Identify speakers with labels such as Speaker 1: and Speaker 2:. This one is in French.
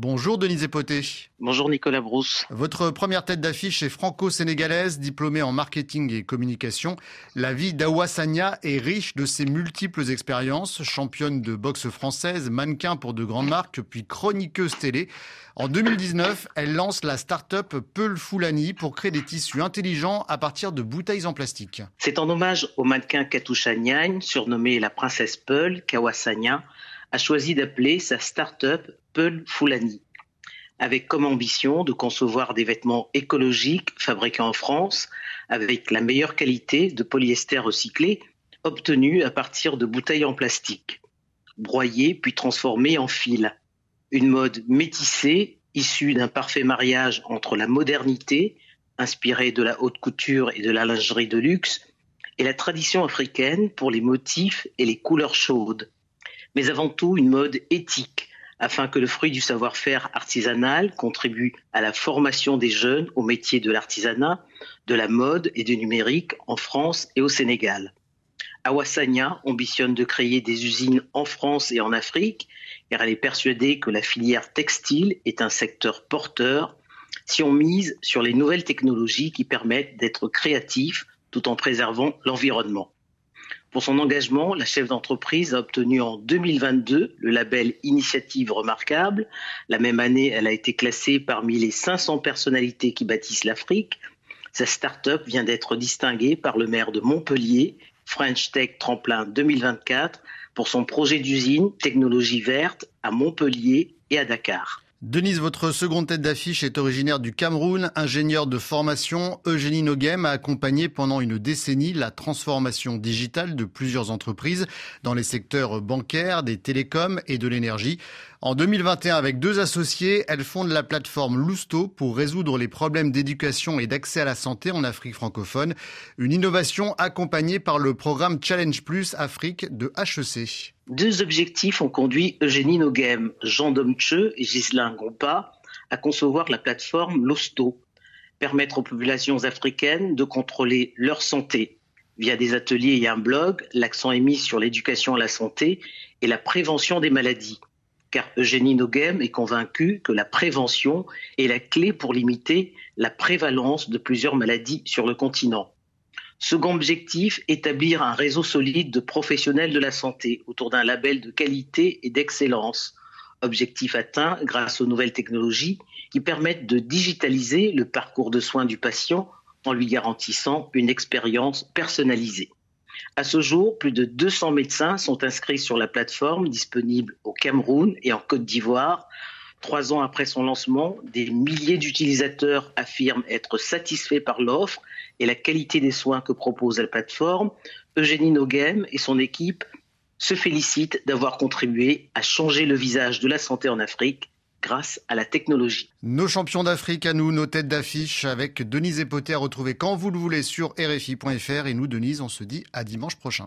Speaker 1: Bonjour Denise Epoté.
Speaker 2: Bonjour Nicolas Brousse.
Speaker 1: Votre première tête d'affiche est franco-sénégalaise, diplômée en marketing et communication. La vie d'Awa Sanya est riche de ses multiples expériences. Championne de boxe française, mannequin pour de grandes marques, puis chroniqueuse télé. En 2019, elle lance la start-up Peul Foulani pour créer des tissus intelligents à partir de bouteilles en plastique.
Speaker 2: C'est en hommage au mannequin Katusha Nyang, surnommée la princesse Peul, Kawasanya, a choisi d'appeler sa start-up Peul Foulani, avec comme ambition de concevoir des vêtements écologiques fabriqués en France avec la meilleure qualité de polyester recyclé obtenu à partir de bouteilles en plastique, broyées puis transformées en fils. Une mode métissée issue d'un parfait mariage entre la modernité, inspirée de la haute couture et de la lingerie de luxe, et la tradition africaine pour les motifs et les couleurs chaudes mais avant tout une mode éthique, afin que le fruit du savoir-faire artisanal contribue à la formation des jeunes au métier de l'artisanat, de la mode et du numérique en France et au Sénégal. Awassania ambitionne de créer des usines en France et en Afrique, car elle est persuadée que la filière textile est un secteur porteur si on mise sur les nouvelles technologies qui permettent d'être créatifs tout en préservant l'environnement. Pour son engagement, la chef d'entreprise a obtenu en 2022 le label Initiative remarquable. La même année, elle a été classée parmi les 500 personnalités qui bâtissent l'Afrique. Sa start-up vient d'être distinguée par le maire de Montpellier, French Tech Tremplin 2024, pour son projet d'usine Technologie verte à Montpellier et à Dakar.
Speaker 1: Denise, votre seconde tête d'affiche est originaire du Cameroun, ingénieur de formation. Eugénie Nogem a accompagné pendant une décennie la transformation digitale de plusieurs entreprises dans les secteurs bancaires, des télécoms et de l'énergie. En 2021, avec deux associés, elle fonde la plateforme Lousto pour résoudre les problèmes d'éducation et d'accès à la santé en Afrique francophone. Une innovation accompagnée par le programme Challenge Plus Afrique de HEC.
Speaker 2: Deux objectifs ont conduit Eugénie Nogem, Jean Domche et Ghislain Gompa à concevoir la plateforme Lousto, permettre aux populations africaines de contrôler leur santé. Via des ateliers et un blog, l'accent est mis sur l'éducation à la santé et la prévention des maladies car Eugénie Nogem est convaincue que la prévention est la clé pour limiter la prévalence de plusieurs maladies sur le continent. Second objectif, établir un réseau solide de professionnels de la santé autour d'un label de qualité et d'excellence. Objectif atteint grâce aux nouvelles technologies qui permettent de digitaliser le parcours de soins du patient en lui garantissant une expérience personnalisée. À ce jour, plus de 200 médecins sont inscrits sur la plateforme disponible au Cameroun et en Côte d'Ivoire. Trois ans après son lancement, des milliers d'utilisateurs affirment être satisfaits par l'offre et la qualité des soins que propose la plateforme. Eugénie Nogem et son équipe se félicitent d'avoir contribué à changer le visage de la santé en Afrique grâce à la technologie.
Speaker 1: Nos champions d'Afrique à nous, nos têtes d'affiche avec Denise Epoté à retrouver quand vous le voulez sur RFI.fr. Et nous, Denise, on se dit à dimanche prochain.